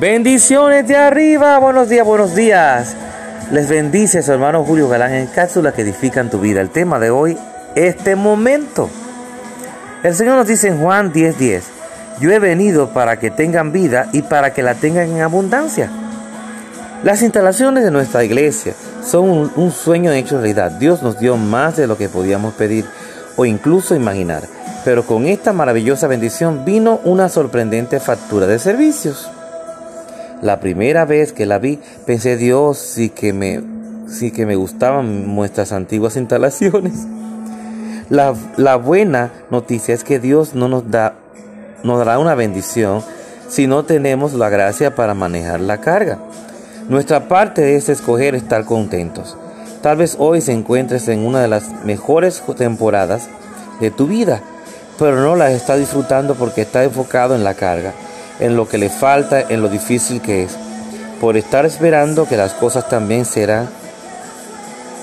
Bendiciones de arriba, buenos días, buenos días. Les bendice su hermano Julio Galán en cápsulas que edifican tu vida. El tema de hoy, este momento. El Señor nos dice en Juan 10:10, yo he venido para que tengan vida y para que la tengan en abundancia. Las instalaciones de nuestra iglesia son un, un sueño hecho realidad. Dios nos dio más de lo que podíamos pedir o incluso imaginar. Pero con esta maravillosa bendición vino una sorprendente factura de servicios. La primera vez que la vi, pensé, Dios, sí que me, sí que me gustaban nuestras antiguas instalaciones. La, la buena noticia es que Dios no nos, da, nos dará una bendición si no tenemos la gracia para manejar la carga. Nuestra parte es escoger estar contentos. Tal vez hoy se encuentres en una de las mejores temporadas de tu vida, pero no la está disfrutando porque está enfocado en la carga en lo que le falta, en lo difícil que es. Por estar esperando que las cosas también serán,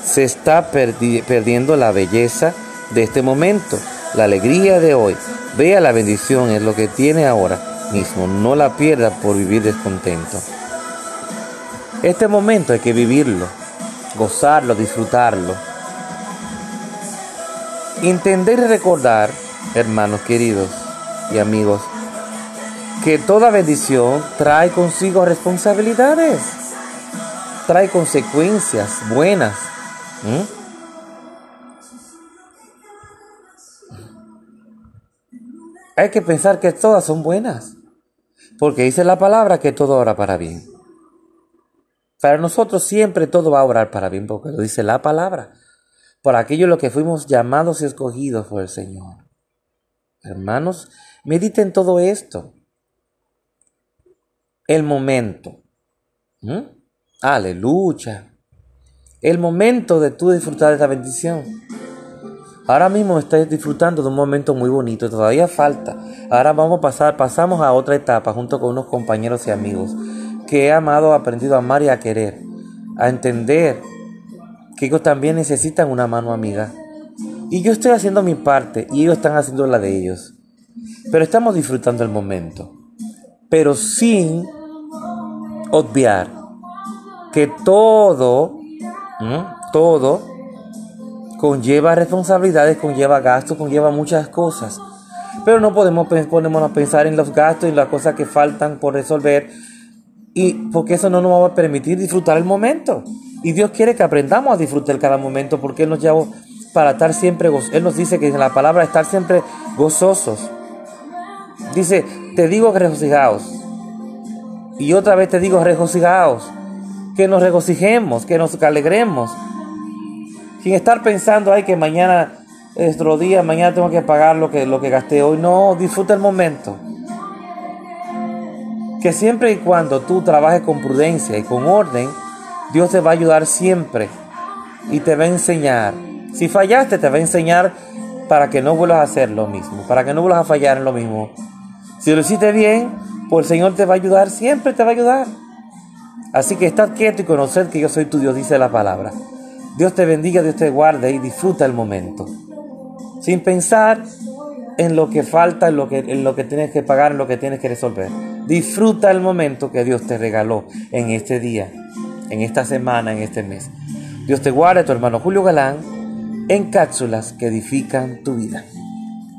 se está perdiendo la belleza de este momento, la alegría de hoy. Vea la bendición en lo que tiene ahora mismo, no la pierda por vivir descontento. Este momento hay que vivirlo, gozarlo, disfrutarlo. Entender y recordar, hermanos queridos y amigos, que toda bendición trae consigo responsabilidades, trae consecuencias buenas. Hay que pensar que todas son buenas, porque dice la palabra que todo obra para bien. Para nosotros siempre todo va a obrar para bien, porque lo dice la palabra. Por aquello lo que fuimos llamados y escogidos por el Señor. Hermanos, mediten todo esto el momento. ¿Mm? Aleluya. El momento de tú disfrutar de esta bendición. Ahora mismo estás disfrutando de un momento muy bonito, todavía falta. Ahora vamos a pasar, pasamos a otra etapa junto con unos compañeros y amigos que he amado, aprendido a amar y a querer, a entender que ellos también necesitan una mano amiga. Y yo estoy haciendo mi parte y ellos están haciendo la de ellos. Pero estamos disfrutando el momento. Pero sin obviar que todo, todo conlleva responsabilidades, conlleva gastos, conlleva muchas cosas. Pero no podemos ponernos a pensar en los gastos y las cosas que faltan por resolver. Y porque eso no nos va a permitir disfrutar el momento. Y Dios quiere que aprendamos a disfrutar cada momento porque Él nos lleva para estar siempre gozosos. Él nos dice que en la palabra estar siempre gozosos. Dice, te digo que regocijaos. Y otra vez te digo, regocijaos, que nos regocijemos, que nos alegremos. Sin estar pensando, ay, que mañana es otro día, mañana tengo que pagar lo que, lo que gasté hoy. No, disfruta el momento. Que siempre y cuando tú trabajes con prudencia y con orden, Dios te va a ayudar siempre y te va a enseñar. Si fallaste, te va a enseñar para que no vuelvas a hacer lo mismo, para que no vuelvas a fallar en lo mismo. Si lo hiciste bien, pues el Señor te va a ayudar, siempre te va a ayudar. Así que estad quieto y conoced que yo soy tu Dios, dice la palabra. Dios te bendiga, Dios te guarde y disfruta el momento. Sin pensar en lo que falta, en lo que, en lo que tienes que pagar, en lo que tienes que resolver. Disfruta el momento que Dios te regaló en este día, en esta semana, en este mes. Dios te guarde, tu hermano Julio Galán, en cápsulas que edifican tu vida.